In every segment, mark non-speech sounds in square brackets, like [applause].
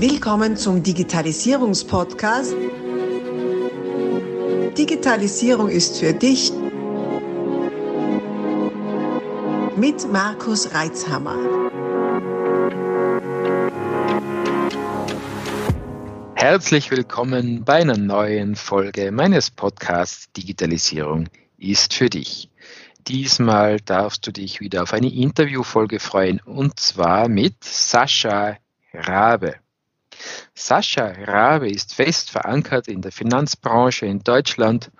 Willkommen zum Digitalisierungspodcast. Digitalisierung ist für dich mit Markus Reitzhammer. Herzlich willkommen bei einer neuen Folge meines Podcasts Digitalisierung ist für dich. Diesmal darfst du dich wieder auf eine Interviewfolge freuen und zwar mit Sascha Rabe. Sascha Rabe ist fest verankert in der Finanzbranche in Deutschland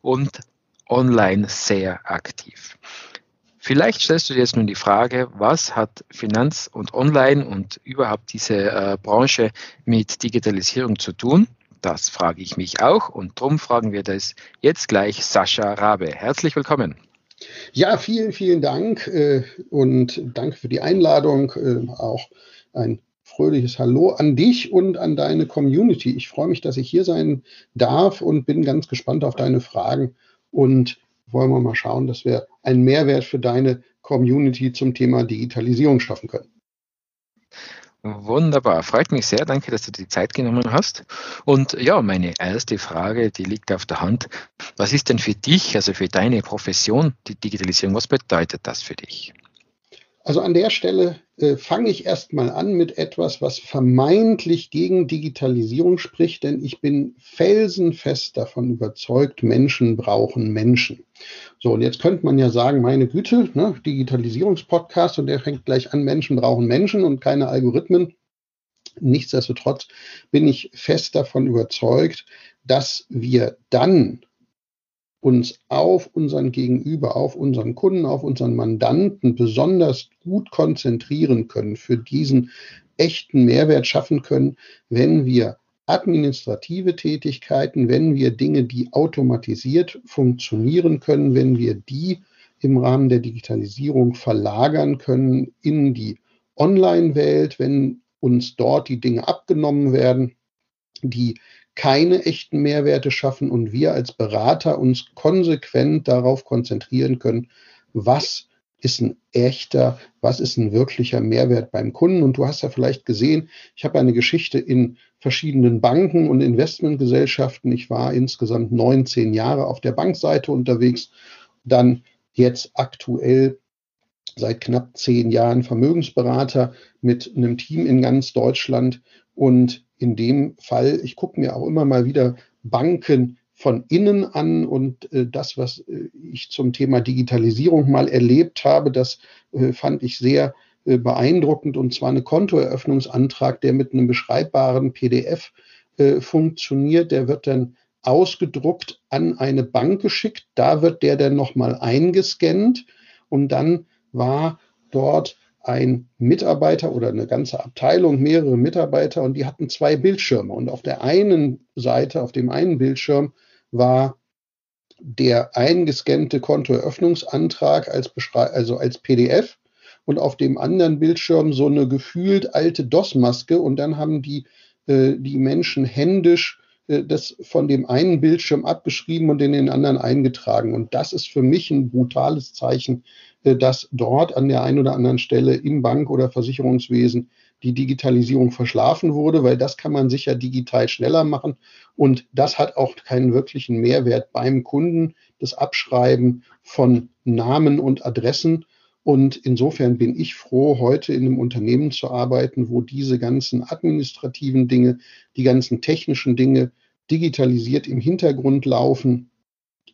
und online sehr aktiv. Vielleicht stellst du dir jetzt nun die Frage, was hat Finanz und Online und überhaupt diese äh, Branche mit Digitalisierung zu tun? Das frage ich mich auch und darum fragen wir das jetzt gleich Sascha Rabe. Herzlich willkommen. Ja, vielen, vielen Dank äh, und danke für die Einladung. Äh, auch ein fröhliches Hallo an dich und an deine Community. Ich freue mich, dass ich hier sein darf und bin ganz gespannt auf deine Fragen und wollen wir mal schauen, dass wir einen Mehrwert für deine Community zum Thema Digitalisierung schaffen können. Wunderbar, freut mich sehr. Danke, dass du die Zeit genommen hast. Und ja, meine erste Frage, die liegt auf der Hand. Was ist denn für dich, also für deine Profession, die Digitalisierung? Was bedeutet das für dich? Also an der Stelle äh, fange ich erstmal an mit etwas, was vermeintlich gegen Digitalisierung spricht, denn ich bin felsenfest davon überzeugt, Menschen brauchen Menschen. So, und jetzt könnte man ja sagen, meine Güte, ne, Digitalisierungspodcast und der fängt gleich an, Menschen brauchen Menschen und keine Algorithmen. Nichtsdestotrotz bin ich fest davon überzeugt, dass wir dann uns auf unseren Gegenüber, auf unseren Kunden, auf unseren Mandanten besonders gut konzentrieren können, für diesen echten Mehrwert schaffen können, wenn wir administrative Tätigkeiten, wenn wir Dinge, die automatisiert funktionieren können, wenn wir die im Rahmen der Digitalisierung verlagern können in die Online-Welt, wenn uns dort die Dinge abgenommen werden, die keine echten Mehrwerte schaffen und wir als Berater uns konsequent darauf konzentrieren können, was ist ein echter, was ist ein wirklicher Mehrwert beim Kunden. Und du hast ja vielleicht gesehen, ich habe eine Geschichte in verschiedenen Banken und Investmentgesellschaften. Ich war insgesamt 19 Jahre auf der Bankseite unterwegs, dann jetzt aktuell seit knapp zehn Jahren Vermögensberater mit einem Team in ganz Deutschland. Und in dem Fall, ich gucke mir auch immer mal wieder Banken von innen an und äh, das, was äh, ich zum Thema Digitalisierung mal erlebt habe, das äh, fand ich sehr äh, beeindruckend und zwar eine Kontoeröffnungsantrag, der mit einem beschreibbaren PDF äh, funktioniert. Der wird dann ausgedruckt an eine Bank geschickt. Da wird der dann nochmal eingescannt und dann war dort ein Mitarbeiter oder eine ganze Abteilung, mehrere Mitarbeiter und die hatten zwei Bildschirme. Und auf der einen Seite, auf dem einen Bildschirm war der eingescannte Kontoeröffnungsantrag als, also als PDF und auf dem anderen Bildschirm so eine gefühlt alte DOS-Maske und dann haben die, äh, die Menschen händisch äh, das von dem einen Bildschirm abgeschrieben und in den anderen eingetragen. Und das ist für mich ein brutales Zeichen dass dort an der einen oder anderen Stelle im Bank- oder Versicherungswesen die Digitalisierung verschlafen wurde, weil das kann man sicher digital schneller machen und das hat auch keinen wirklichen Mehrwert beim Kunden, das Abschreiben von Namen und Adressen. Und insofern bin ich froh, heute in einem Unternehmen zu arbeiten, wo diese ganzen administrativen Dinge, die ganzen technischen Dinge digitalisiert im Hintergrund laufen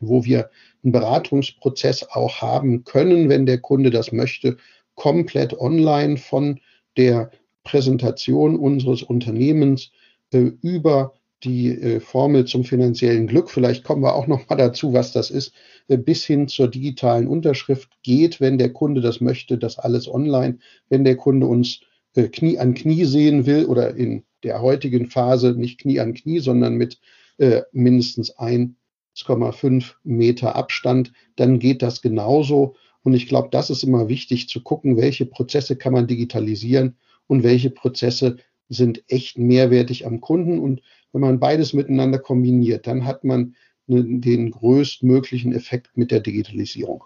wo wir einen Beratungsprozess auch haben können, wenn der Kunde das möchte, komplett online von der Präsentation unseres Unternehmens äh, über die äh, Formel zum finanziellen Glück. Vielleicht kommen wir auch noch mal dazu, was das ist, äh, bis hin zur digitalen Unterschrift geht, wenn der Kunde das möchte, das alles online. Wenn der Kunde uns äh, Knie an Knie sehen will oder in der heutigen Phase nicht Knie an Knie, sondern mit äh, mindestens ein 1,5 Meter Abstand, dann geht das genauso. Und ich glaube, das ist immer wichtig zu gucken, welche Prozesse kann man digitalisieren und welche Prozesse sind echt mehrwertig am Kunden. Und wenn man beides miteinander kombiniert, dann hat man den größtmöglichen Effekt mit der Digitalisierung.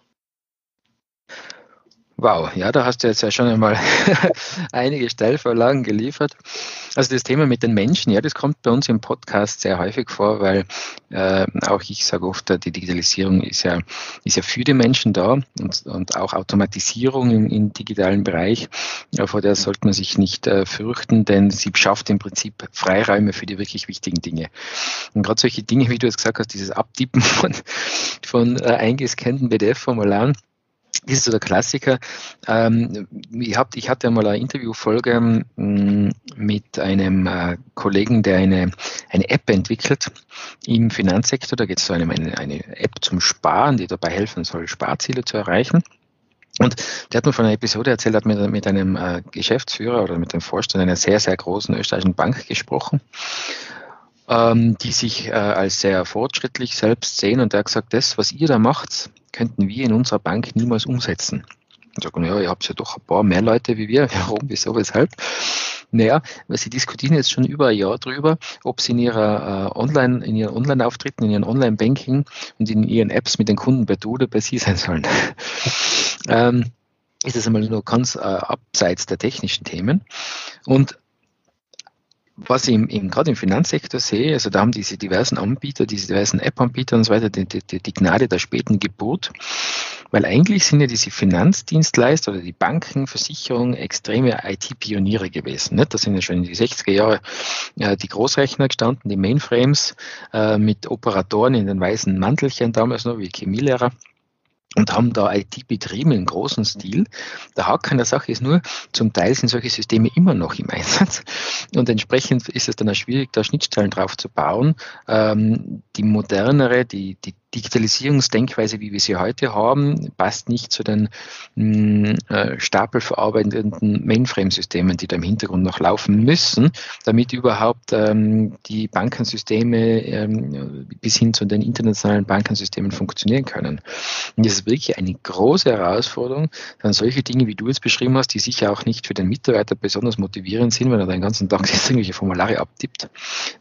Wow, ja, da hast du jetzt ja schon einmal [laughs] einige Stellvorlagen geliefert. Also das Thema mit den Menschen, ja, das kommt bei uns im Podcast sehr häufig vor, weil äh, auch ich sage oft, die Digitalisierung ist ja, ist ja für die Menschen da und, und auch Automatisierung im, im digitalen Bereich, ja, vor der sollte man sich nicht äh, fürchten, denn sie schafft im Prinzip Freiräume für die wirklich wichtigen Dinge. Und gerade solche Dinge, wie du es gesagt hast, dieses Abtippen von, von äh, eingescannten PDF-Formularen, das ist so der Klassiker. Ähm, ich, hab, ich hatte einmal eine Interviewfolge ähm, mit einem äh, Kollegen, der eine, eine App entwickelt im Finanzsektor. Da geht es so um eine, eine App zum Sparen, die dabei helfen soll, Sparziele zu erreichen. Und der hat mir von einer Episode erzählt, hat mit, mit einem äh, Geschäftsführer oder mit dem Vorstand einer sehr, sehr großen österreichischen Bank gesprochen ähm, die sich äh, als sehr fortschrittlich selbst sehen. Und der hat gesagt, das, was ihr da macht, könnten wir in unserer Bank niemals umsetzen. Und sagen, ja, ihr habt ja doch ein paar mehr Leute wie wir. [laughs] Warum, wieso, weshalb? Naja, weil sie diskutieren jetzt schon über ein Jahr drüber, ob sie in ihrer äh, Online, in ihren Online-Auftritten, in ihren Online-Banking und in ihren Apps mit den Kunden bei du oder bei sie [laughs] sein sollen. ähm, ist das einmal nur ganz äh, abseits der technischen Themen. Und was ich im, im, gerade im Finanzsektor sehe, also da haben diese diversen Anbieter, diese diversen App-Anbieter und so weiter die, die, die Gnade der späten Geburt, weil eigentlich sind ja diese Finanzdienstleister oder die Banken, Versicherungen extreme IT-Pioniere gewesen. Nicht? Da sind ja schon in die 60er Jahre äh, die Großrechner gestanden, die Mainframes äh, mit Operatoren in den weißen Mantelchen damals noch, wie Chemielehrer und haben da IT betrieben im großen Stil. Der Haken der Sache ist nur, zum Teil sind solche Systeme immer noch im Einsatz und entsprechend ist es dann auch schwierig, da Schnittstellen drauf zu bauen. Ähm, die modernere, die, die Digitalisierungsdenkweise, wie wir sie heute haben, passt nicht zu den mh, hm, äh, stapelverarbeitenden Mainframe-Systemen, die da im Hintergrund noch laufen müssen, damit überhaupt ähm, die Bankensysteme ähm, bis hin zu den internationalen Bankensystemen funktionieren können. Und das ist wirklich eine große Herausforderung, dann solche Dinge, wie du jetzt beschrieben hast, die sicher auch nicht für den Mitarbeiter besonders motivierend sind, wenn er den ganzen Tag [laughs] irgendwelche Formulare abtippt,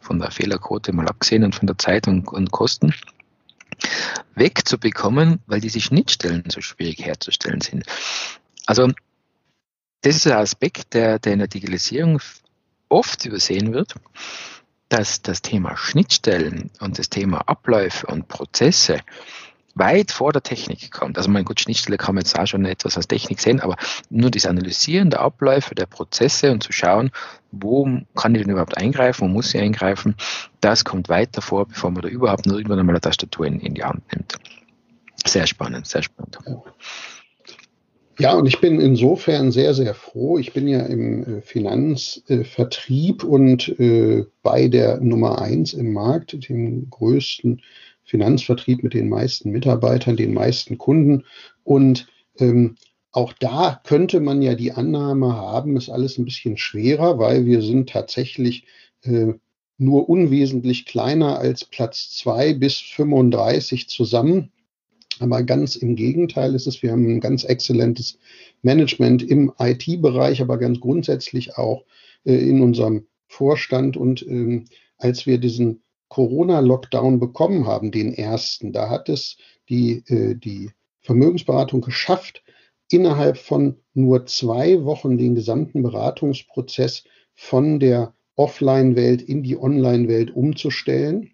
von der Fehlerquote mal abgesehen und von der Zeit und, und Kosten wegzubekommen, weil diese Schnittstellen so schwierig herzustellen sind. Also das ist ein Aspekt, der, der in der Digitalisierung oft übersehen wird, dass das Thema Schnittstellen und das Thema Abläufe und Prozesse weit vor der Technik kommt. Also mein gut, Schnittstelle kann man jetzt auch schon etwas als Technik sehen, aber nur das Analysieren der Abläufe, der Prozesse und zu schauen, wo kann ich denn überhaupt eingreifen, wo muss ich eingreifen, das kommt weiter vor, bevor man da überhaupt nur irgendwann einmal eine Tastatur in, in die Hand nimmt. Sehr spannend, sehr spannend. Ja, und ich bin insofern sehr, sehr froh. Ich bin ja im äh, Finanzvertrieb und äh, bei der Nummer eins im Markt, dem größten Finanzvertrieb mit den meisten Mitarbeitern, den meisten Kunden. Und ähm, auch da könnte man ja die Annahme haben, ist alles ein bisschen schwerer, weil wir sind tatsächlich äh, nur unwesentlich kleiner als Platz zwei bis 35 zusammen. Aber ganz im Gegenteil ist es, wir haben ein ganz exzellentes Management im IT-Bereich, aber ganz grundsätzlich auch äh, in unserem Vorstand. Und ähm, als wir diesen Corona-Lockdown bekommen haben, den ersten, da hat es die, äh, die Vermögensberatung geschafft, innerhalb von nur zwei Wochen den gesamten Beratungsprozess von der Offline-Welt in die Online-Welt umzustellen.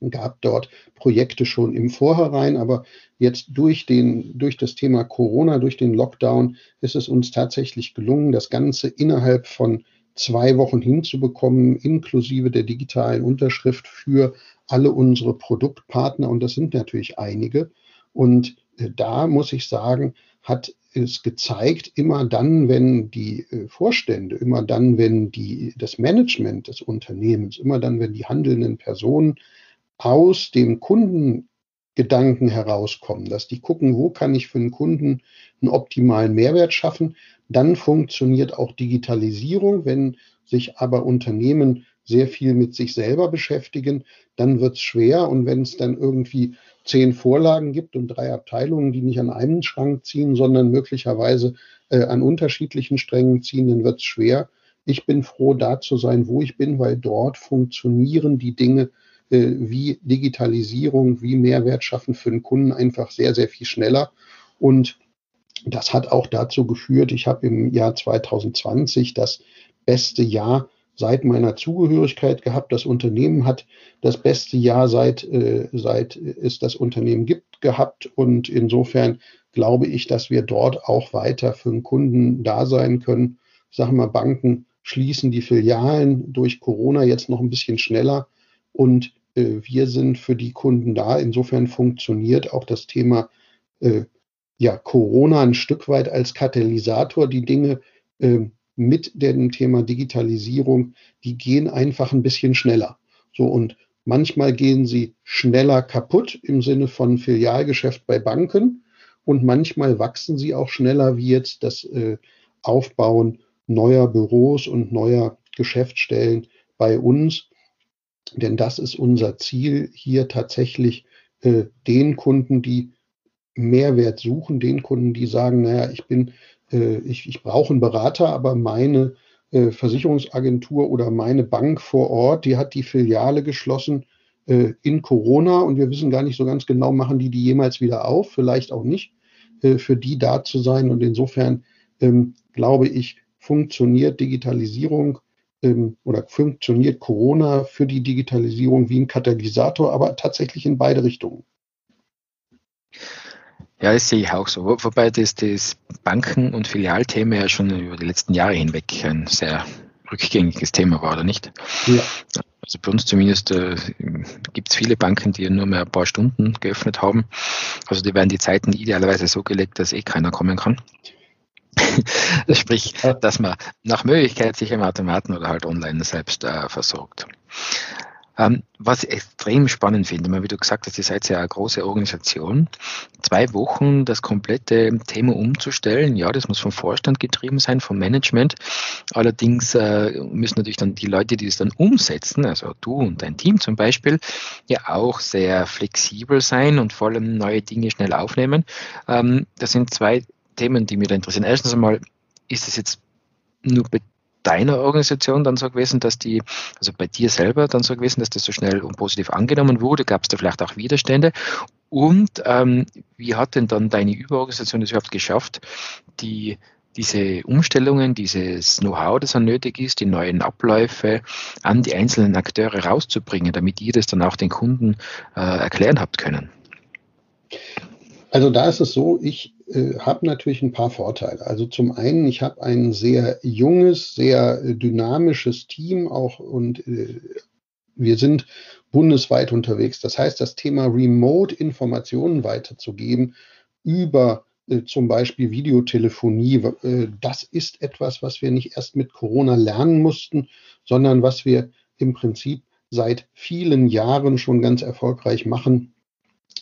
Es gab dort Projekte schon im Vorhinein, aber jetzt durch, den, durch das Thema Corona, durch den Lockdown ist es uns tatsächlich gelungen, das Ganze innerhalb von zwei Wochen hinzubekommen, inklusive der digitalen Unterschrift für alle unsere Produktpartner. Und das sind natürlich einige. Und äh, da muss ich sagen, hat es gezeigt, immer dann, wenn die äh, Vorstände, immer dann, wenn die, das Management des Unternehmens, immer dann, wenn die handelnden Personen aus dem Kundengedanken herauskommen, dass die gucken, wo kann ich für den Kunden einen optimalen Mehrwert schaffen, dann funktioniert auch Digitalisierung. Wenn sich aber Unternehmen sehr viel mit sich selber beschäftigen, dann wird es schwer. Und wenn es dann irgendwie zehn Vorlagen gibt und drei Abteilungen, die nicht an einem Schrank ziehen, sondern möglicherweise äh, an unterschiedlichen Strängen ziehen, dann wird es schwer. Ich bin froh, da zu sein, wo ich bin, weil dort funktionieren die Dinge wie Digitalisierung, wie Mehrwert schaffen für den Kunden einfach sehr, sehr viel schneller. Und Das hat auch dazu geführt, ich habe im Jahr 2020 das beste Jahr seit meiner Zugehörigkeit gehabt. Das Unternehmen hat das beste Jahr seit, äh, seit es das Unternehmen gibt gehabt. Und insofern glaube ich, dass wir dort auch weiter für den Kunden da sein können. Sagen wir, Banken schließen die Filialen durch Corona jetzt noch ein bisschen schneller und äh, wir sind für die Kunden da. Insofern funktioniert auch das Thema äh, ja, Corona ein Stück weit als Katalysator. Die Dinge äh, mit dem Thema Digitalisierung, die gehen einfach ein bisschen schneller. So und manchmal gehen sie schneller kaputt im Sinne von Filialgeschäft bei Banken und manchmal wachsen sie auch schneller wie jetzt das äh, Aufbauen neuer Büros und neuer Geschäftsstellen bei uns. Denn das ist unser Ziel, hier tatsächlich äh, den Kunden, die Mehrwert suchen, den Kunden, die sagen, naja, ich bin, äh, ich, ich brauche einen Berater, aber meine äh, Versicherungsagentur oder meine Bank vor Ort, die hat die Filiale geschlossen äh, in Corona und wir wissen gar nicht so ganz genau, machen die die jemals wieder auf, vielleicht auch nicht, äh, für die da zu sein. Und insofern ähm, glaube ich, funktioniert Digitalisierung ähm, oder funktioniert Corona für die Digitalisierung wie ein Katalysator, aber tatsächlich in beide Richtungen. Ja, das sehe ich auch so. Wobei das, das Banken- und Filialthema ja schon über die letzten Jahre hinweg ein sehr rückgängiges Thema war, oder nicht? Ja. Also bei uns zumindest äh, gibt es viele Banken, die nur mehr ein paar Stunden geöffnet haben. Also die werden die Zeiten idealerweise so gelegt, dass eh keiner kommen kann. [laughs] Sprich, dass man nach Möglichkeit sich im Automaten oder halt online selbst äh, versorgt. Ähm, was ich extrem spannend finde, wie du gesagt hast, ihr seid ja eine große Organisation. Zwei Wochen das komplette Thema umzustellen, ja, das muss vom Vorstand getrieben sein, vom Management. Allerdings äh, müssen natürlich dann die Leute, die das dann umsetzen, also du und dein Team zum Beispiel, ja auch sehr flexibel sein und vor allem neue Dinge schnell aufnehmen. Ähm, das sind zwei Themen, die mich da interessieren. Erstens einmal, ist es jetzt nur bei deiner Organisation dann so gewesen, dass die, also bei dir selber dann so gewesen, dass das so schnell und positiv angenommen wurde? Gab es da vielleicht auch Widerstände? Und ähm, wie hat denn dann deine Überorganisation es überhaupt geschafft, die diese Umstellungen, dieses Know-how, das dann nötig ist, die neuen Abläufe an die einzelnen Akteure rauszubringen, damit ihr das dann auch den Kunden äh, erklären habt können? Also da ist es so, ich äh, habe natürlich ein paar Vorteile. Also zum einen, ich habe ein sehr junges, sehr äh, dynamisches Team auch und äh, wir sind bundesweit unterwegs. Das heißt, das Thema Remote-Informationen weiterzugeben über äh, zum Beispiel Videotelefonie, äh, das ist etwas, was wir nicht erst mit Corona lernen mussten, sondern was wir im Prinzip seit vielen Jahren schon ganz erfolgreich machen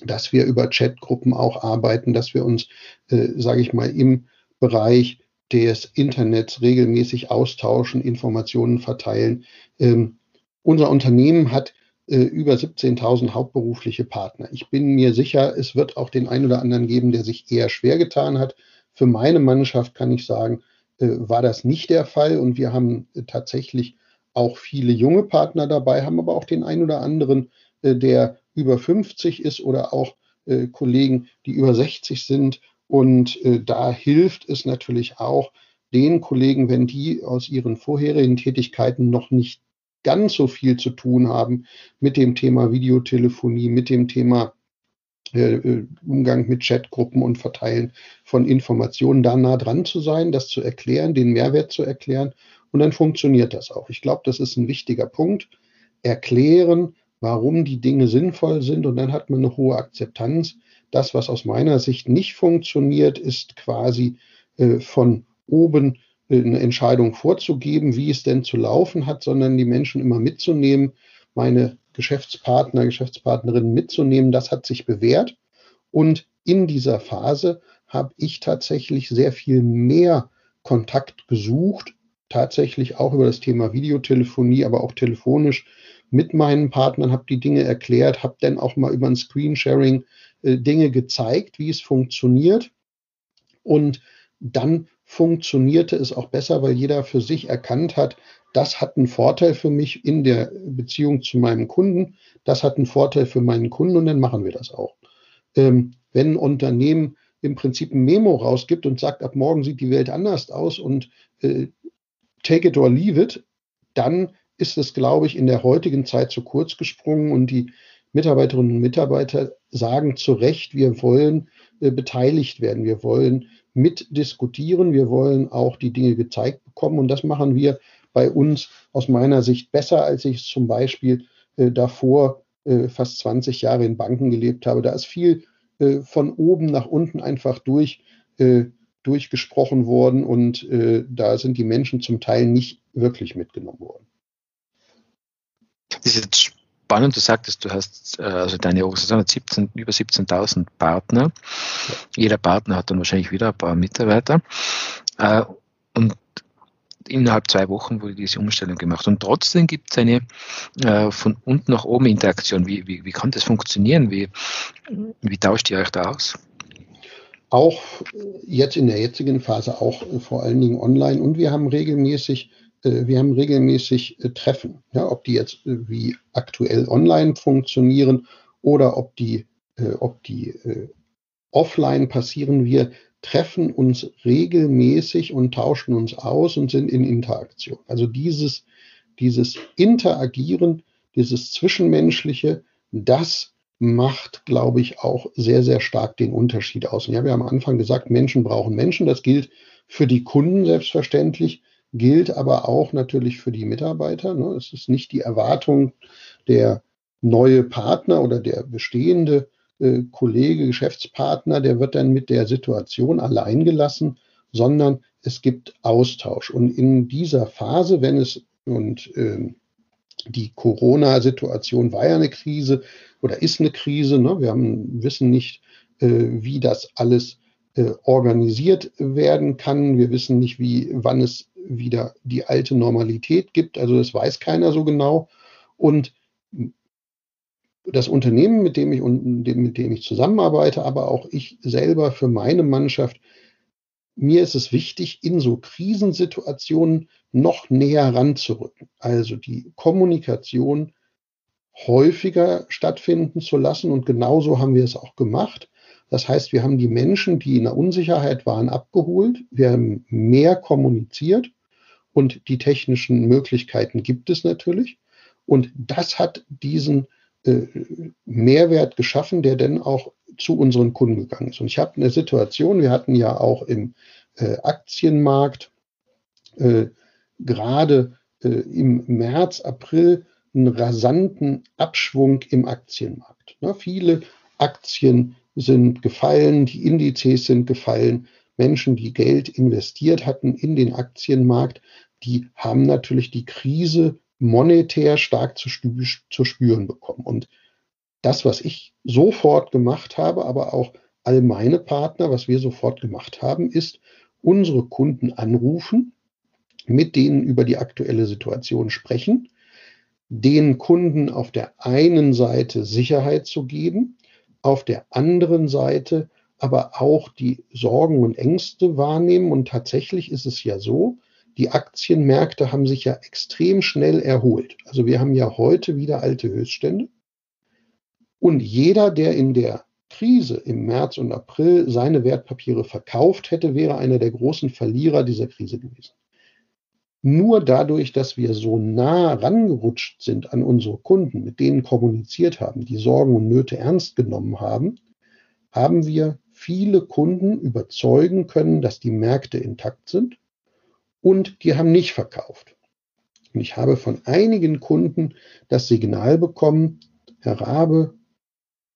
dass wir über Chatgruppen auch arbeiten, dass wir uns, äh, sage ich mal, im Bereich des Internets regelmäßig austauschen, Informationen verteilen. Ähm, unser Unternehmen hat äh, über 17.000 hauptberufliche Partner. Ich bin mir sicher, es wird auch den einen oder anderen geben, der sich eher schwer getan hat. Für meine Mannschaft kann ich sagen, äh, war das nicht der Fall und wir haben äh, tatsächlich auch viele junge Partner dabei, haben aber auch den einen oder anderen, äh, der über 50 ist oder auch äh, Kollegen, die über 60 sind. Und äh, da hilft es natürlich auch den Kollegen, wenn die aus ihren vorherigen Tätigkeiten noch nicht ganz so viel zu tun haben mit dem Thema Videotelefonie, mit dem Thema äh, äh Umgang mit Chatgruppen und Verteilen von Informationen, da nah dran zu sein, das zu erklären, den Mehrwert zu erklären. Und dann funktioniert das auch. Ich glaube, das ist ein wichtiger Punkt. Erklären, warum die Dinge sinnvoll sind und dann hat man eine hohe Akzeptanz. Das, was aus meiner Sicht nicht funktioniert, ist quasi äh, von oben äh, eine Entscheidung vorzugeben, wie es denn zu laufen hat, sondern die Menschen immer mitzunehmen, meine Geschäftspartner, Geschäftspartnerinnen mitzunehmen. Das hat sich bewährt. Und in dieser Phase habe ich tatsächlich sehr viel mehr Kontakt gesucht, tatsächlich auch über das Thema Videotelefonie, aber auch telefonisch mit meinen Partnern, habe die Dinge erklärt, habe dann auch mal über ein Screensharing äh, Dinge gezeigt, wie es funktioniert. Und dann funktionierte es auch besser, weil jeder für sich erkannt hat, das hat einen Vorteil für mich in der Beziehung zu meinem Kunden, das hat einen Vorteil für meinen Kunden und dann machen wir das auch. Ähm, wenn ein Unternehmen im Prinzip ein Memo rausgibt und sagt, ab morgen sieht die Welt anders aus und äh, take it or leave it, dann ist es, glaube ich, in der heutigen Zeit zu kurz gesprungen und die Mitarbeiterinnen und Mitarbeiter sagen zu Recht, wir wollen äh, beteiligt werden, wir wollen mitdiskutieren, wir wollen auch die Dinge gezeigt bekommen und das machen wir bei uns aus meiner Sicht besser, als ich es zum Beispiel äh, davor äh, fast 20 Jahre in Banken gelebt habe. Da ist viel äh, von oben nach unten einfach durch, äh, durchgesprochen worden und äh, da sind die Menschen zum Teil nicht wirklich mitgenommen worden. Das ist jetzt spannend, du sagtest, du hast, äh, also deine Organisation hat 17, über 17.000 Partner. Jeder Partner hat dann wahrscheinlich wieder ein paar Mitarbeiter. Und innerhalb zwei Wochen wurde diese Umstellung gemacht. Und trotzdem gibt es eine äh, von unten nach oben Interaktion. Wie, wie, wie kann das funktionieren? Wie, wie tauscht ihr euch da aus? Auch jetzt in der jetzigen Phase, auch vor allen Dingen online. Und wir haben regelmäßig, äh, wir haben regelmäßig äh, Treffen. Ja, ob die jetzt äh, wie aktuell online funktionieren oder ob die, äh, ob die äh, offline passieren. Wir treffen uns regelmäßig und tauschen uns aus und sind in Interaktion. Also dieses, dieses Interagieren, dieses Zwischenmenschliche, das macht, glaube ich, auch sehr, sehr stark den Unterschied aus. Und ja, wir haben am Anfang gesagt, Menschen brauchen Menschen. Das gilt für die Kunden selbstverständlich, gilt aber auch natürlich für die Mitarbeiter. Ne? Es ist nicht die Erwartung, der neue Partner oder der bestehende äh, Kollege, Geschäftspartner, der wird dann mit der Situation allein gelassen, sondern es gibt Austausch. Und in dieser Phase, wenn es und äh, die Corona-Situation war ja eine Krise oder ist eine Krise, ne? wir haben, wissen nicht, äh, wie das alles organisiert werden kann. Wir wissen nicht, wie, wann es wieder die alte Normalität gibt. Also das weiß keiner so genau. Und das Unternehmen, mit dem ich mit dem ich zusammenarbeite, aber auch ich selber für meine Mannschaft, mir ist es wichtig, in so Krisensituationen noch näher ranzurücken. Also die Kommunikation häufiger stattfinden zu lassen. Und genauso haben wir es auch gemacht. Das heißt, wir haben die Menschen, die in der Unsicherheit waren, abgeholt. Wir haben mehr kommuniziert und die technischen Möglichkeiten gibt es natürlich. Und das hat diesen äh, Mehrwert geschaffen, der dann auch zu unseren Kunden gegangen ist. Und ich habe eine Situation, wir hatten ja auch im äh, Aktienmarkt äh, gerade äh, im März, April einen rasanten Abschwung im Aktienmarkt. Na, viele Aktien sind gefallen, die Indizes sind gefallen. Menschen, die Geld investiert hatten in den Aktienmarkt, die haben natürlich die Krise monetär stark zu, zu spüren bekommen. Und das, was ich sofort gemacht habe, aber auch all meine Partner, was wir sofort gemacht haben, ist unsere Kunden anrufen, mit denen über die aktuelle Situation sprechen, den Kunden auf der einen Seite Sicherheit zu geben, auf der anderen Seite aber auch die Sorgen und Ängste wahrnehmen. Und tatsächlich ist es ja so, die Aktienmärkte haben sich ja extrem schnell erholt. Also wir haben ja heute wieder alte Höchststände. Und jeder, der in der Krise im März und April seine Wertpapiere verkauft hätte, wäre einer der großen Verlierer dieser Krise gewesen. Nur dadurch, dass wir so nah rangerutscht sind an unsere Kunden, mit denen kommuniziert haben, die Sorgen und Nöte ernst genommen haben, haben wir viele Kunden überzeugen können, dass die Märkte intakt sind und die haben nicht verkauft. Und ich habe von einigen Kunden das Signal bekommen, Herr Rabe,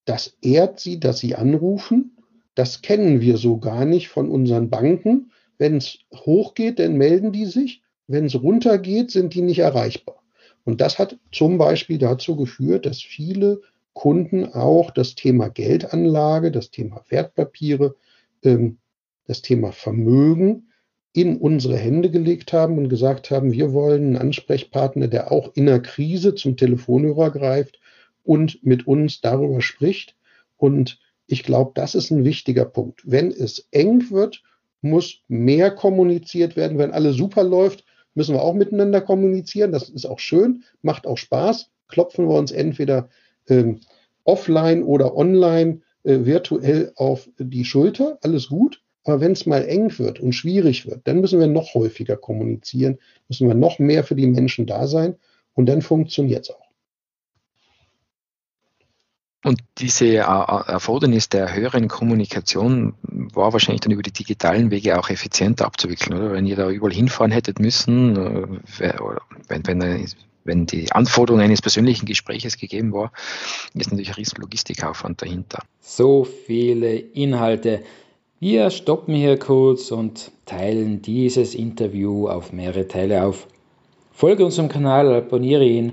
das ehrt Sie, dass Sie anrufen. Das kennen wir so gar nicht von unseren Banken. Wenn es hochgeht, dann melden die sich. Wenn es runtergeht, sind die nicht erreichbar. Und das hat zum Beispiel dazu geführt, dass viele Kunden auch das Thema Geldanlage, das Thema Wertpapiere, ähm, das Thema Vermögen in unsere Hände gelegt haben und gesagt haben, wir wollen einen Ansprechpartner, der auch in einer Krise zum Telefonhörer greift und mit uns darüber spricht. Und ich glaube, das ist ein wichtiger Punkt. Wenn es eng wird, muss mehr kommuniziert werden. Wenn alles super läuft, müssen wir auch miteinander kommunizieren. Das ist auch schön, macht auch Spaß. Klopfen wir uns entweder ähm, offline oder online äh, virtuell auf die Schulter, alles gut. Aber wenn es mal eng wird und schwierig wird, dann müssen wir noch häufiger kommunizieren, müssen wir noch mehr für die Menschen da sein und dann funktioniert es auch. Und diese äh, Erfordernis der höheren Kommunikation war wahrscheinlich dann über die digitalen Wege auch effizienter abzuwickeln, oder? Wenn ihr da überall hinfahren hättet müssen, äh, wenn, wenn, wenn die Anforderung eines persönlichen Gespräches gegeben war, ist natürlich ein riesen Logistikaufwand dahinter. So viele Inhalte. Wir stoppen hier kurz und teilen dieses Interview auf mehrere Teile auf. Folge unserem Kanal, abonniere ihn